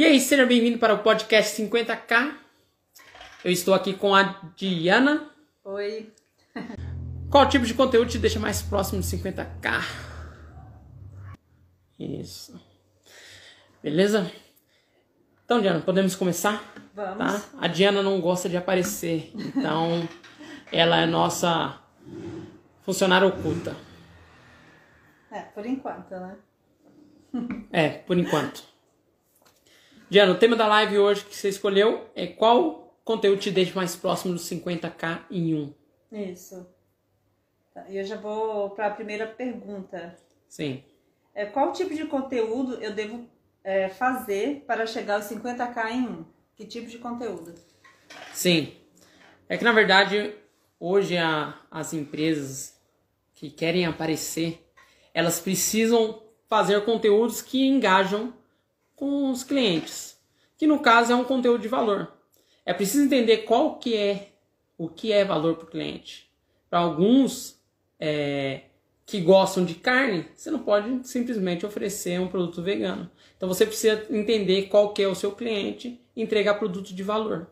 E aí, seja bem-vindo para o podcast 50K. Eu estou aqui com a Diana. Oi. Qual tipo de conteúdo te deixa mais próximo de 50K? Isso. Beleza? Então, Diana, podemos começar? Vamos. Tá? A Diana não gosta de aparecer, então ela é nossa funcionária oculta. É, por enquanto, né? É, por enquanto. Diana, o tema da live hoje que você escolheu é qual conteúdo te deixa mais próximo dos 50k em um? Isso. Tá, E eu já vou para a primeira pergunta. Sim. É, qual tipo de conteúdo eu devo é, fazer para chegar aos 50k em um? Que tipo de conteúdo? Sim. É que na verdade, hoje a- as empresas que querem aparecer, elas precisam fazer conteúdos que engajam com os clientes. Que no caso é um conteúdo de valor. É preciso entender qual que é o que é valor para o cliente. Para alguns é, que gostam de carne, você não pode simplesmente oferecer um produto vegano. Então você precisa entender qual que é o seu cliente e entregar produto de valor.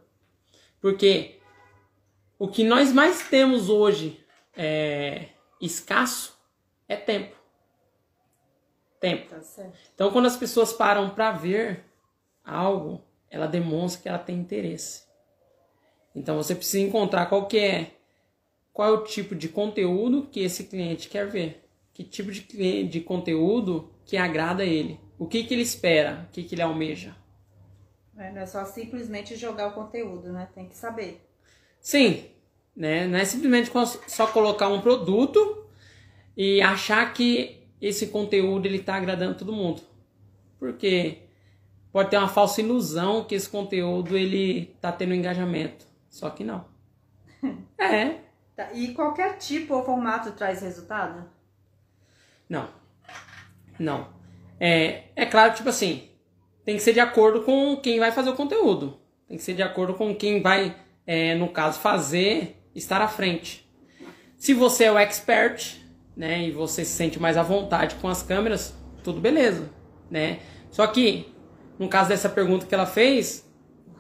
Porque o que nós mais temos hoje é, escasso é tempo. Tempo. Tá. Então, quando as pessoas param para ver algo, ela demonstra que ela tem interesse. Então, você precisa encontrar qual que é, qual é o tipo de conteúdo que esse cliente quer ver, que tipo de, cli- de conteúdo que agrada ele, o que que ele espera, o que que ele almeja. É, Não é só simplesmente jogar o conteúdo, né? Tem que saber. Sim, né? Não é simplesmente só colocar um produto e achar que esse conteúdo ele tá agradando todo mundo. Porque pode ter uma falsa ilusão que esse conteúdo ele tá tendo engajamento, só que não. É, Tá, E qualquer tipo ou formato traz resultado? não. Não. É, é claro, tipo assim, tem que ser de acordo com quem vai fazer o conteúdo. Tem que ser de acordo com quem vai, é, no caso, fazer, estar à frente. Se você é o expert, né, e você se sente mais à vontade com as câmeras, tudo beleza, né? Só que, no caso dessa pergunta que ela fez,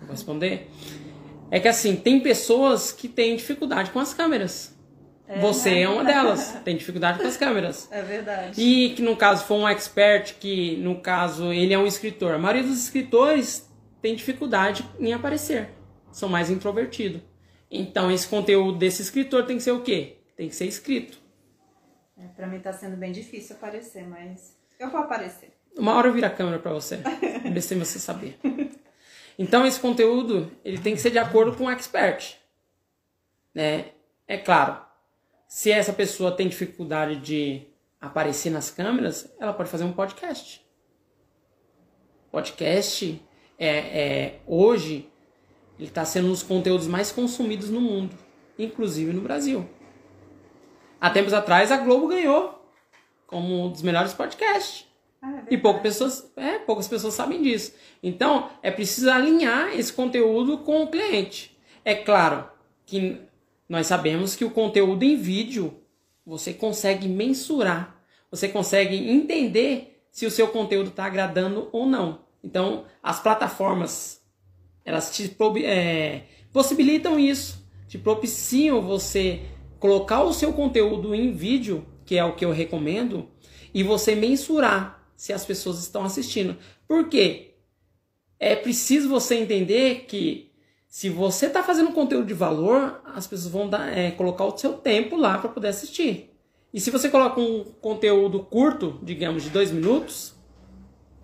vou responder, é que assim, tem pessoas que têm dificuldade com as câmeras. você né? é uma delas, tem dificuldade com as câmeras. É verdade. E que no caso for um expert, que no caso ele é um escritor. A maioria dos escritores tem dificuldade em aparecer. São mais introvertidos. Então esse conteúdo desse escritor tem que ser o quê? Tem que ser escrito. É, pra mim tá sendo bem difícil aparecer, mas eu vou aparecer. Uma hora eu viro a câmera pra você. Sem você saber. Então esse conteúdo ele tem que ser de acordo com o expert. Né? É claro, se essa pessoa tem dificuldade de aparecer nas câmeras, ela pode fazer um podcast. Podcast é, é hoje ele está sendo um dos conteúdos mais consumidos no mundo, inclusive no Brasil. Há tempos atrás a Globo ganhou como um dos melhores podcasts. Ah, é E poucas pessoas, é, poucas pessoas sabem disso. Então, é preciso alinhar esse conteúdo com o cliente. É claro que nós sabemos que o conteúdo em vídeo você consegue mensurar, você consegue entender se o seu conteúdo está agradando ou não. Então, as plataformas elas te é, possibilitam isso, te propiciam você colocar o seu conteúdo em vídeo, que é o que eu recomendo, e você mensurar se as pessoas estão assistindo. Por quê? É preciso você entender que se você está fazendo conteúdo de valor, as pessoas vão dar, é, colocar o seu tempo lá para poder assistir. E se você coloca um conteúdo curto, digamos de dois minutos,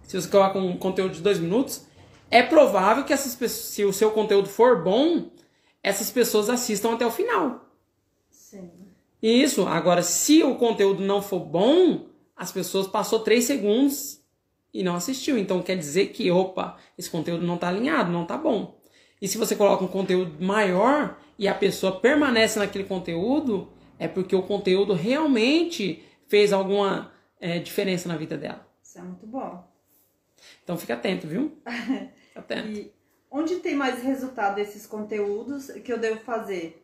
se você coloca um conteúdo de dois minutos, é provável que essas pessoas, se o seu conteúdo for bom, essas pessoas assistam até o final. Sim. Isso. Agora, se o conteúdo não for bom, as pessoas passou três segundos e não assistiu. Então quer dizer que, opa, esse conteúdo não está alinhado, não está bom. E se você coloca um conteúdo maior e a pessoa permanece naquele conteúdo, é porque o conteúdo realmente fez alguma é, diferença na vida dela. Isso é muito bom. Então fica atento, viu? Fica atento. E onde tem mais resultado desses conteúdos que eu devo fazer?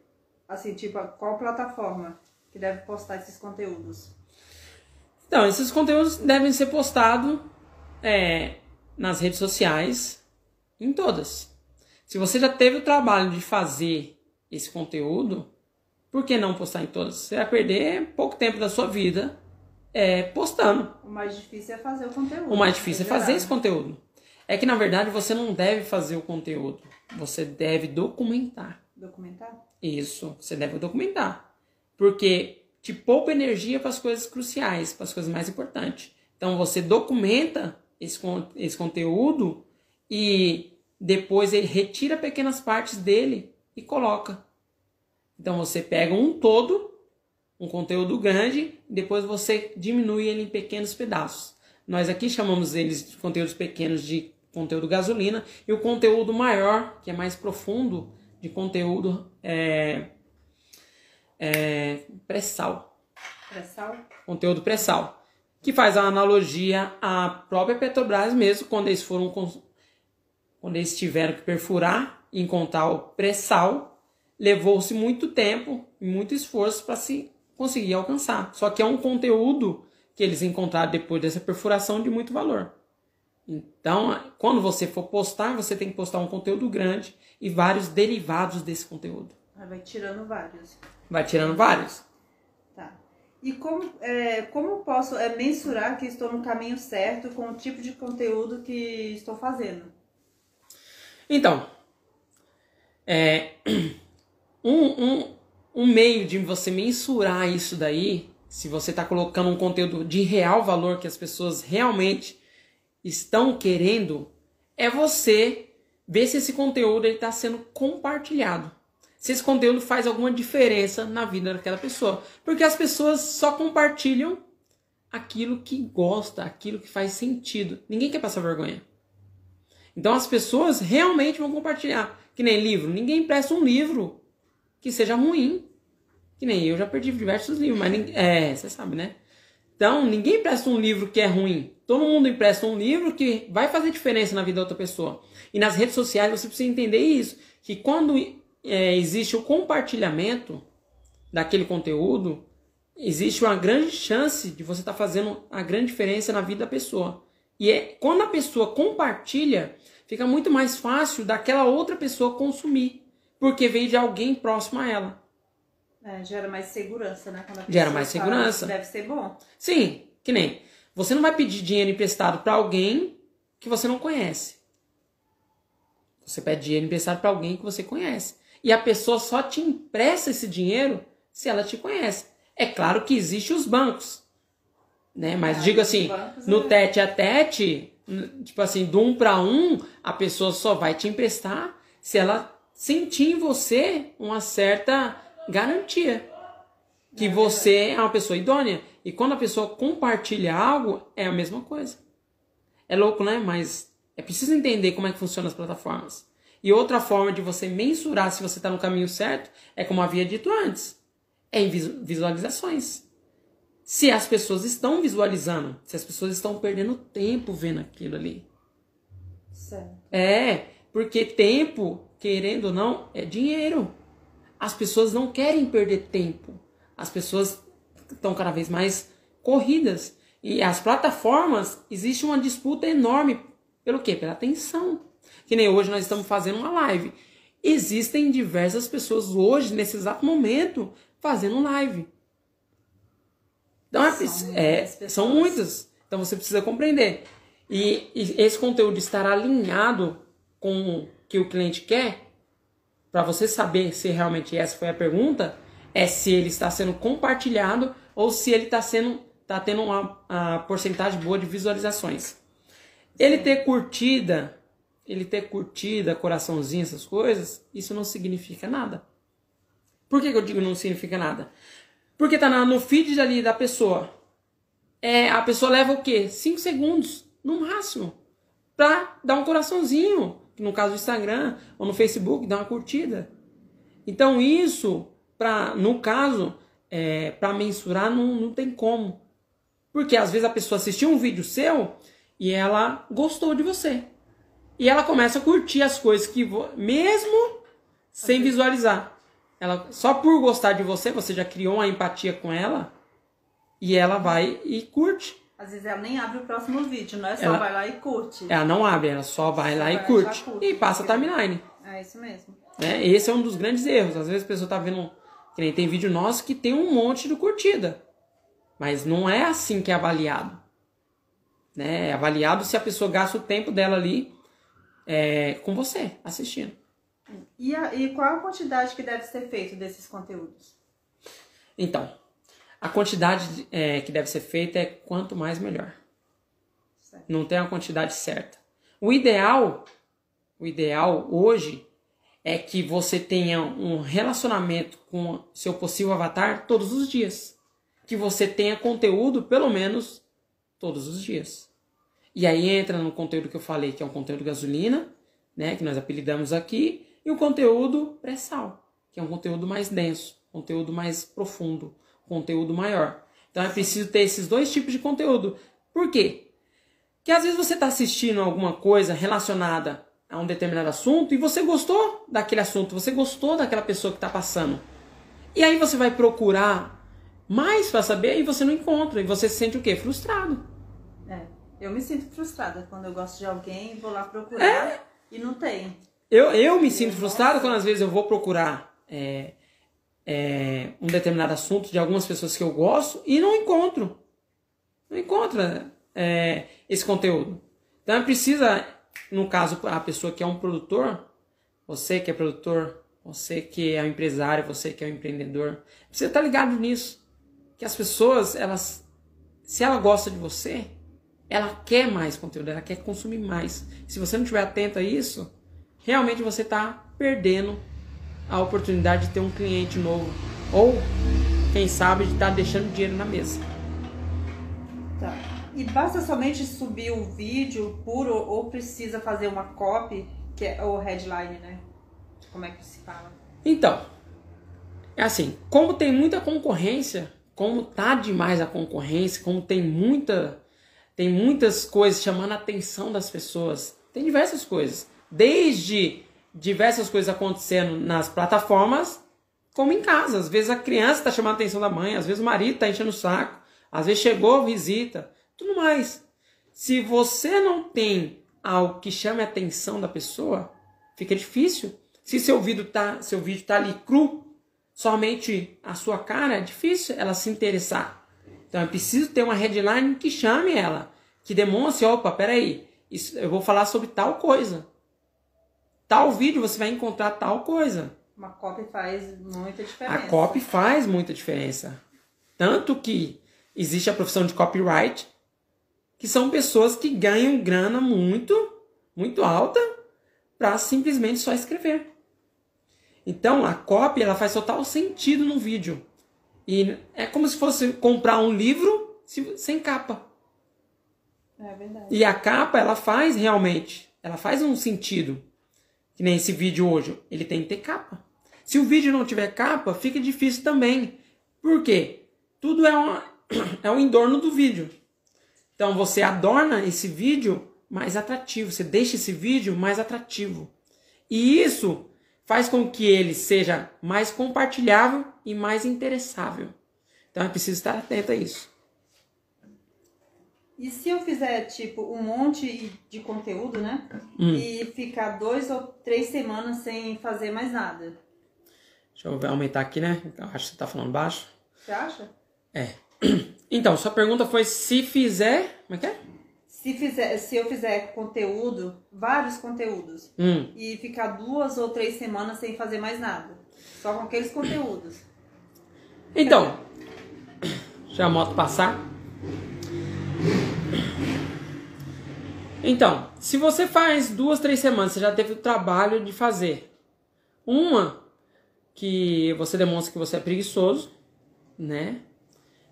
Assim, tipo, qual plataforma que deve postar esses conteúdos? Então, esses conteúdos devem ser postados é, nas redes sociais, em todas. Se você já teve o trabalho de fazer esse conteúdo, por que não postar em todas? Você vai perder pouco tempo da sua vida é, postando. O mais difícil é fazer o conteúdo. O mais difícil é fazer esse conteúdo. É que na verdade você não deve fazer o conteúdo, você deve documentar. Documentar? Isso, você deve documentar. Porque te poupa energia para as coisas cruciais, para as coisas mais importantes. Então você documenta esse, esse conteúdo e depois ele retira pequenas partes dele e coloca. Então você pega um todo, um conteúdo grande, depois você diminui ele em pequenos pedaços. Nós aqui chamamos eles de conteúdos pequenos de conteúdo gasolina e o conteúdo maior, que é mais profundo, de conteúdo é, é, pré-sal. Pré-sal? Conteúdo pré-sal. Que faz a analogia à própria Petrobras mesmo, quando eles foram quando eles tiveram que perfurar e encontrar o pré-sal, levou-se muito tempo e muito esforço para se conseguir alcançar. Só que é um conteúdo que eles encontraram depois dessa perfuração de muito valor. Então, quando você for postar, você tem que postar um conteúdo grande e vários derivados desse conteúdo. Vai tirando vários. Vai tirando vários. Tá. E como, é, como posso é, mensurar que estou no caminho certo com o tipo de conteúdo que estou fazendo? Então, é, um, um, um meio de você mensurar isso daí, se você está colocando um conteúdo de real valor que as pessoas realmente estão querendo, é você ver se esse conteúdo está sendo compartilhado. Se esse conteúdo faz alguma diferença na vida daquela pessoa. Porque as pessoas só compartilham aquilo que gosta, aquilo que faz sentido. Ninguém quer passar vergonha. Então as pessoas realmente vão compartilhar. Que nem livro. Ninguém empresta um livro que seja ruim. Que nem eu já perdi diversos livros, mas ninguém, é, você sabe, né? Então, ninguém empresta um livro que é ruim. Todo mundo empresta um livro que vai fazer diferença na vida da outra pessoa. E nas redes sociais você precisa entender isso, que quando é, existe o compartilhamento daquele conteúdo, existe uma grande chance de você estar tá fazendo a grande diferença na vida da pessoa. E é quando a pessoa compartilha, fica muito mais fácil daquela outra pessoa consumir, porque veio de alguém próximo a ela. É, gera mais segurança, né? gera mais segurança. Deve ser bom. Sim, que nem. Você não vai pedir dinheiro emprestado para alguém que você não conhece. Você pede dinheiro emprestado para alguém que você conhece. E a pessoa só te empresta esse dinheiro se ela te conhece. É claro que existem os bancos né? Mas é, digo assim, no é... tete a tete, tipo assim, do um para um, a pessoa só vai te emprestar se ela sentir em você uma certa garantia que você é uma pessoa idônea. E quando a pessoa compartilha algo, é a mesma coisa. É louco, né? Mas é preciso entender como é que funcionam as plataformas. E outra forma de você mensurar se você está no caminho certo é como havia dito antes, é em visualizações se as pessoas estão visualizando, se as pessoas estão perdendo tempo vendo aquilo ali. Certo. É, porque tempo, querendo ou não, é dinheiro. As pessoas não querem perder tempo. As pessoas estão cada vez mais corridas. E as plataformas, existe uma disputa enorme pelo quê? Pela atenção. Que nem hoje nós estamos fazendo uma live. Existem diversas pessoas hoje, nesse exato momento, fazendo live. Então, é, são, é, são muitas. Então você precisa compreender. E, e esse conteúdo estar alinhado com o que o cliente quer, para você saber se realmente essa foi a pergunta, é se ele está sendo compartilhado ou se ele está sendo tá tendo uma, uma porcentagem boa de visualizações. Ele ter curtida, ele ter curtida, coraçãozinho, essas coisas, isso não significa nada. Por que, que eu digo não significa nada? Porque tá no feed ali da pessoa. É, a pessoa leva o quê? 5 segundos, no máximo, pra dar um coraçãozinho. No caso do Instagram ou no Facebook, dar uma curtida. Então isso, pra, no caso, é, para mensurar não, não tem como. Porque às vezes a pessoa assistiu um vídeo seu e ela gostou de você. E ela começa a curtir as coisas que, mesmo sem visualizar. Ela só por gostar de você, você já criou uma empatia com ela e ela vai e curte. Às vezes ela nem abre o próximo vídeo, não é só Ela- vai lá e curte. Ela não abre, ela só vai lá e curte. curte. E passa a timeline. É isso mesmo. Né? Esse é um dos grandes erros. Às vezes a pessoa tá vendo. Que nem tem vídeo nosso que tem um monte de curtida. Mas não é assim que é avaliado. Né? É avaliado se a pessoa gasta o tempo dela ali é, com você, assistindo. E, a- e qual a quantidade que deve ser feito desses conteúdos? Então, a quantidade é, que deve ser feita é quanto mais melhor. Certo. Não tem a quantidade certa. O ideal, o ideal hoje é que você tenha um relacionamento com seu possível avatar todos os dias. Que você tenha conteúdo pelo menos todos os dias. E aí entra no conteúdo que eu falei, que é um conteúdo gasolina, né, que nós apelidamos aqui, e o conteúdo pré-sal, que é um conteúdo mais denso, conteúdo mais profundo, conteúdo maior. Então é preciso ter esses dois tipos de conteúdo. Por quê? Que às vezes você está assistindo alguma coisa relacionada a um determinado assunto e você gostou daquele assunto, você gostou daquela pessoa que está passando. E aí você vai procurar mais para saber e você não encontra. E você se sente o quê? Frustrado. É. Eu me sinto frustrada quando eu gosto de alguém, vou lá procurar e não tem. Eu, eu me sinto Nossa. frustrado quando às vezes eu vou procurar é, é, um determinado assunto de algumas pessoas que eu gosto e não encontro. Não encontro é, esse conteúdo. Então é precisa, no caso, a pessoa que é um produtor, você que é produtor, você que é um empresário, você que é um empreendedor, você tá ligado nisso. Que as pessoas, elas, se ela gosta de você, ela quer mais conteúdo, ela quer consumir mais. Se você não estiver atento a isso, realmente você está perdendo a oportunidade de ter um cliente novo. Ou, quem sabe, de estar deixando dinheiro na mesa. Tá. E basta somente subir o vídeo puro ou precisa fazer uma copy, que é o headline, né? Como é que se fala? Então, é assim, como tem muita concorrência, como tá demais a concorrência, como tem muita tem muitas coisas chamando a atenção das pessoas. Tem diversas coisas, desde diversas coisas acontecendo nas plataformas, como em casa. Às vezes a criança está chamando a atenção da mãe, às vezes o marido está enchendo o saco, às vezes chegou visita, tudo mais. Se você não tem algo que chame a atenção da pessoa, fica difícil. Se seu vídeo tá, seu vídeo tá ali cru, somente a sua cara, é difícil ela se interessar. Então é preciso ter uma headline que chame ela, que demonstre, opa, peraí, isso, eu vou falar sobre tal coisa. Tal vídeo você vai encontrar tal coisa. Uma copy faz muita diferença. A copy faz muita diferença. Tanto que existe a profissão de copyright, que são pessoas que ganham grana muito, muito alta, para simplesmente só escrever. Então a copy ela faz total sentido no vídeo. E é como se fosse comprar um livro se- sem capa. É verdade. E a capa, ela faz realmente, ela faz um sentido. Que nem esse vídeo hoje, ele tem que ter capa. Se o vídeo não tiver capa, fica difícil também. Por quê? Tudo é, uma, é um entorno do vídeo. Então você adorna esse vídeo mais atrativo, você deixa esse vídeo mais atrativo. E isso faz com que ele seja mais compartilhável e mais interessável. Então é preciso estar atento a isso. E se eu fizer, tipo, um monte de conteúdo, né? Hum. E ficar dois ou três semanas sem fazer mais nada? Deixa eu aumentar aqui, né? Eu acho que você está falando baixo. Você acha? É. Então, sua pergunta foi se fizer. Como é que é? Se, fizer, se eu fizer conteúdo, vários conteúdos, Hum. e ficar duas ou três semanas sem fazer mais nada. Só com aqueles conteúdos. Então, deixa a moto passar. Então, se você faz duas, três semanas, você já teve o trabalho de fazer. Uma, que você demonstra que você é preguiçoso, né?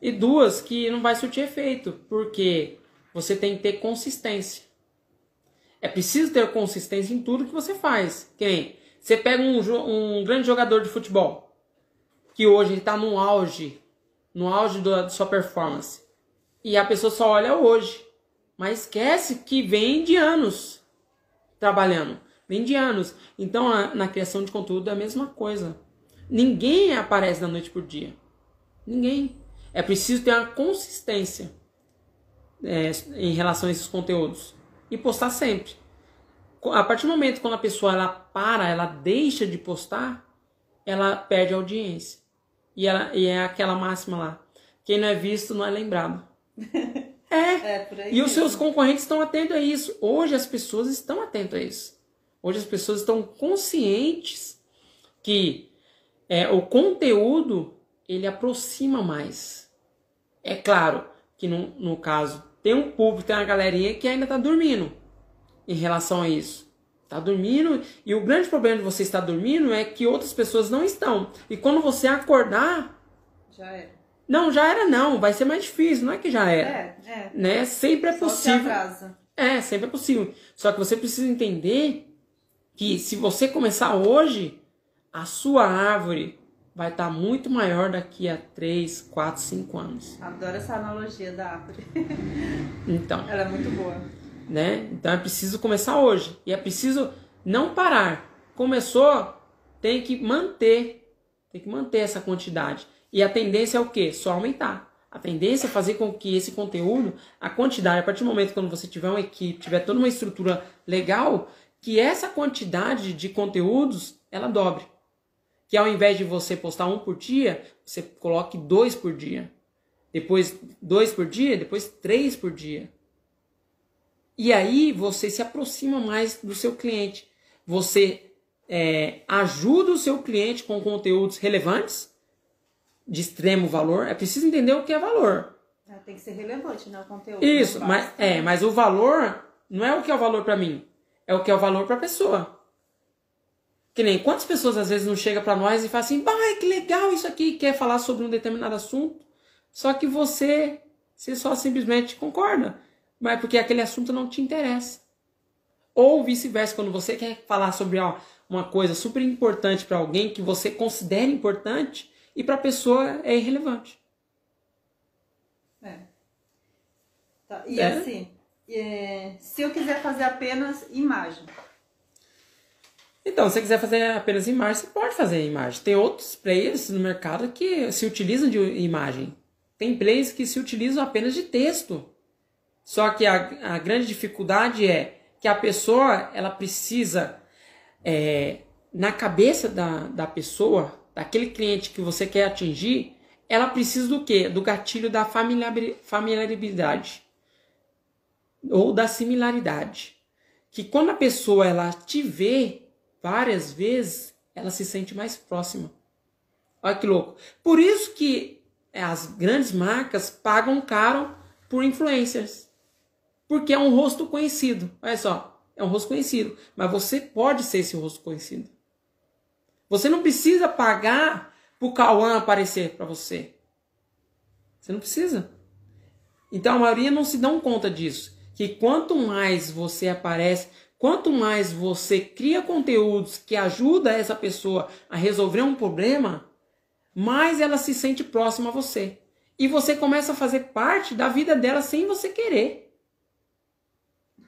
E duas, que não vai surtir efeito, porque você tem que ter consistência. É preciso ter consistência em tudo que você faz. Quem? Você pega um, um grande jogador de futebol, que hoje está no auge, no auge da sua performance. E a pessoa só olha hoje, mas esquece que vem de anos trabalhando, vem de anos. Então a- na criação de conteúdo é a mesma coisa. Ninguém aparece da noite por dia. Ninguém. É preciso ter uma consistência. é, em relação a esses conteúdos? E postar sempre. A partir do momento quando a pessoa ela para, ela deixa de postar, ela perde audiência. E, ela, e é aquela máxima lá: quem não é visto não é lembrado. É. É. E os seus concorrentes estão atentos a isso. Hoje as pessoas estão atentas a isso. Hoje as pessoas estão conscientes que é, o conteúdo ele aproxima mais. É claro que no, no caso tem um público, tem uma galerinha que ainda está dormindo em relação a isso. Está dormindo e o grande problema de você estar dormindo é que outras pessoas não estão. E quando você acordar, Já é. Não, já era não, vai ser mais difícil, não é que já era. É, é. Né? Sempre é Só possível. É, sempre é possível. Só que você precisa entender que se você começar hoje, a sua árvore vai estar muito maior daqui a 3, 4, 5 anos. Adoro essa analogia da árvore. Então, Ela é muito boa. né? Então é preciso começar hoje. E é preciso não parar. Começou, tem que manter. Tem que manter essa quantidade. E a tendência é o quê? Só aumentar. A tendência é fazer com que esse conteúdo, a quantidade, a partir do momento quando você tiver uma equipe, tiver toda uma estrutura legal, que essa quantidade de conteúdos, ela dobre. Que ao invés de você postar um por dia, você coloque dois por dia. Depois dois por dia, depois três por dia. E aí você se aproxima mais do seu cliente. Você é, ajuda o seu cliente com conteúdos relevantes, de extremo valor. É preciso entender o que é valor. É, Tem que ser relevante, né? O conteúdo. Isso, mas, é, mas o valor não é o que é o valor para mim, é o que é o valor para a pessoa. Que nem quantas pessoas às vezes não chega para nós e fala assim, bah, que legal isso aqui, quer falar sobre um determinado assunto, só que você, você só simplesmente concorda, mas porque aquele assunto não te interessa. Ou vice-versa, quando você quer falar sobre ó, uma coisa super importante para alguém que você considera importante e para a pessoa é irrelevante. É. Tá, E É? assim, é, se eu quiser fazer apenas imagem, Então, se você quiser fazer apenas imagem, você pode fazer imagem. Tem outros players no mercado que se utilizam de imagem. Tem players que se utilizam apenas de texto. Só que a, a grande dificuldade é que a pessoa ela precisa, é, na cabeça da, da pessoa, daquele cliente que você quer atingir, ela precisa do quê? Do gatilho da familiari- familiaridade ou da similaridade. Que quando a pessoa ela te vê várias vezes, ela se sente mais próxima. Olha que louco. Por isso que as grandes marcas pagam caro por influencers. Porque é um rosto conhecido. Olha só, é um rosto conhecido. Mas você pode ser esse rosto conhecido. Você não precisa pagar pro Cauã aparecer para você. Você não precisa. Então a maioria não se dão conta disso. Que quanto mais você aparece, quanto mais você cria conteúdos que ajudam essa pessoa a resolver um problema, mais ela se sente próxima a você. E você começa a fazer parte da vida dela sem você querer.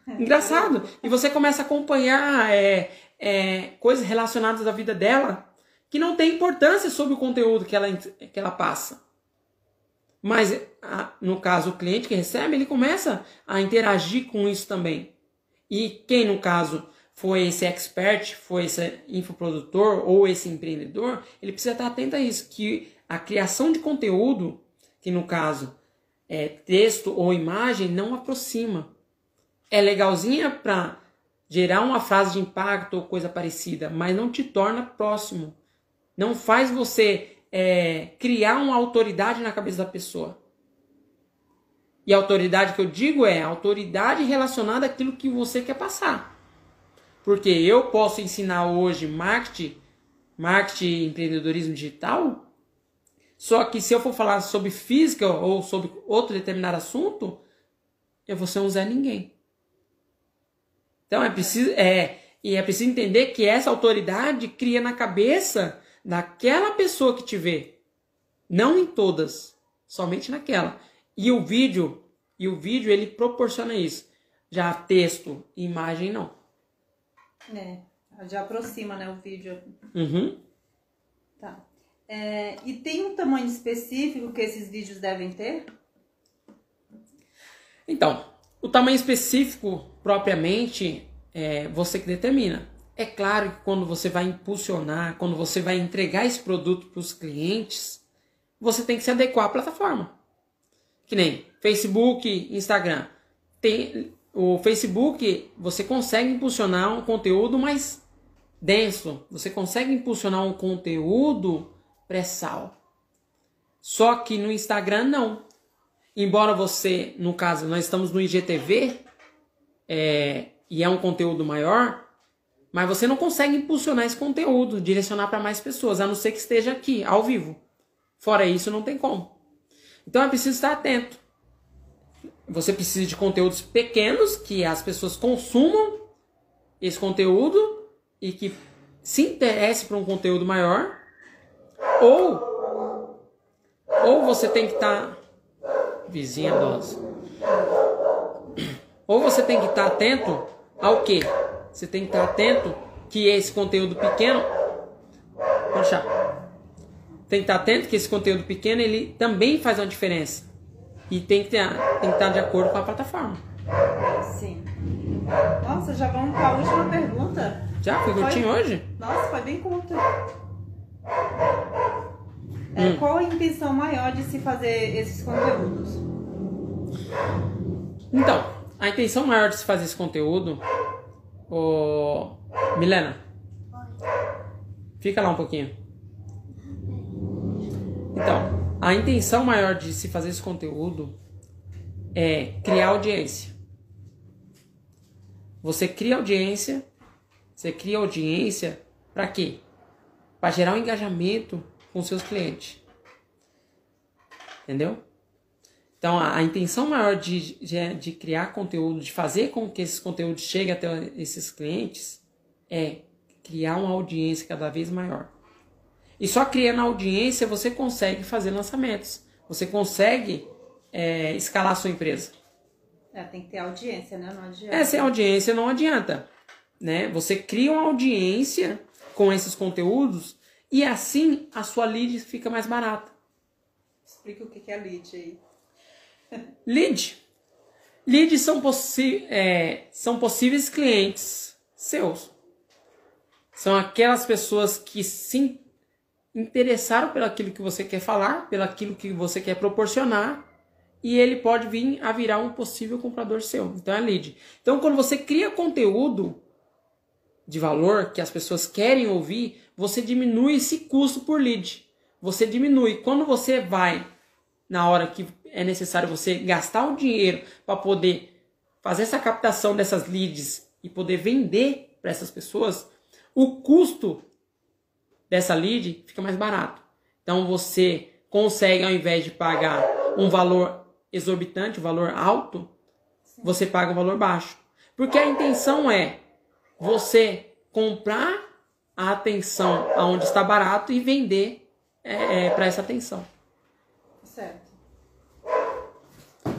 Engraçado. E você começa a acompanhar é, é, coisas relacionadas à vida dela que não tem importância sobre o conteúdo que ela, que ela passa. Mas, a- no caso, o cliente que recebe, ele começa a interagir com isso também. E quem, no caso, foi esse expert, foi esse infoprodutor ou esse empreendedor, ele precisa estar atento a isso, que a criação de conteúdo, que no caso é texto ou imagem, não aproxima. É legalzinha para gerar uma frase de impacto ou coisa parecida, mas não te torna próximo. Não faz você é, criar uma autoridade na cabeça da pessoa. E a autoridade que eu digo é a autoridade relacionada àquilo que você quer passar. Porque eu posso ensinar hoje marketing, marketing empreendedorismo digital, só que se eu for falar sobre física ou sobre outro determinado assunto, eu vou ser um Zé Ninguém. Então é preciso, é, e é preciso entender que essa autoridade cria na cabeça daquela pessoa que te vê. Não em todas, somente naquela. E o vídeo, e o vídeo ele proporciona isso. Já texto, imagem não. É, já aproxima, né, o vídeo. Uhum. Tá. É, e tem um tamanho específico que esses vídeos devem ter? Então, o tamanho específico propriamente é você que determina. É claro que quando você vai impulsionar, quando você vai entregar esse produto para os clientes, você tem que se adequar à plataforma. Que nem Facebook, Instagram. Tem, o Facebook, você consegue impulsionar um conteúdo mais denso. Você consegue impulsionar um conteúdo pré-sal. Só que no Instagram não. Embora você, no caso, nós estamos no IGTV é, e é um conteúdo maior, mas você não consegue impulsionar esse conteúdo, direcionar para mais pessoas, a não ser que esteja aqui, ao vivo. Fora isso, não tem como. Então é preciso estar atento. Você precisa de conteúdos pequenos que as pessoas consumam esse conteúdo e que se interesse por um conteúdo maior. Ou, ou você tem que estar. Vizinha dose. Ou você tem que estar atento ao que? Você tem que estar atento que esse conteúdo pequeno. Puxa. Tem que estar atento que esse conteúdo pequeno ele também faz uma diferença. E tem que, ter, tem que estar de acordo com a plataforma. Sim. Nossa, já vamos para a última pergunta. Já? Foi curtinho hoje? Nossa, foi bem curto. É, hum. Qual a intenção maior de se fazer esses conteúdos? Então, a intenção maior de se fazer esse conteúdo Ô, Milena. Fica lá um pouquinho. Então, a intenção maior de se fazer esse conteúdo é criar audiência. Você cria audiência, você cria audiência para quê? Para gerar um engajamento com seus clientes. Entendeu? Então, a, a intenção maior de, de, de, criar conteúdo, de fazer com que esses conteúdos cheguem até esses clientes, é criar uma audiência cada vez maior. E só criando audiência você consegue fazer lançamentos. Você consegue é, escalar a sua empresa. É, tem que ter audiência, né? Não adianta. É, sem audiência não adianta. Né? Você cria uma audiência com esses conteúdos e assim a sua lead fica mais barata. Explica o que é lead aí. Lead. Leads são, possi é, são possíveis clientes seus. São aquelas pessoas que se interessaram pelo aquilo que você quer falar, pelo aquilo que você quer proporcionar, e ele pode vir a virar um possível comprador seu. Então é lead. Então quando você cria conteúdo de valor que as pessoas querem ouvir, você diminui esse custo por lead. Você diminui. Quando você vai na hora que é necessário você gastar o dinheiro para poder fazer essa captação dessas leads e poder vender para essas pessoas, o custo dessa lead fica mais barato. Então você consegue, ao invés de pagar um valor exorbitante, um valor alto, você paga um valor baixo. Porque a intenção é você comprar a atenção aonde está barato e vender é, é, para essa atenção. Certo.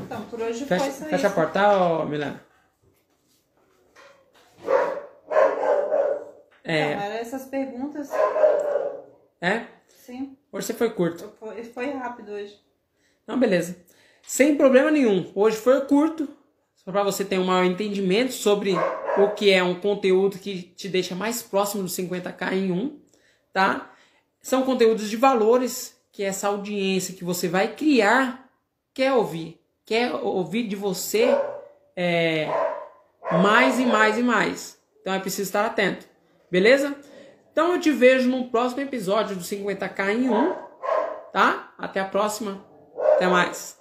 Então, por hoje fecha, foi só Fecha isso. a porta, ó, Milena. É. Então, essas perguntas. É? Sim. Hoje você foi curto. Foi, foi rápido hoje. Não, beleza. Sem problema nenhum. Hoje foi curto. Só para você ter um maior entendimento sobre o que é um conteúdo que te deixa mais próximo dos 50k em um, tá? São conteúdos de valores que essa audiência que você vai criar quer ouvir quer ouvir de você é, mais e mais e mais. Então é preciso estar atento. Beleza? Então eu te vejo no próximo episódio do 50k em 1. Tá? Até a próxima. Até mais.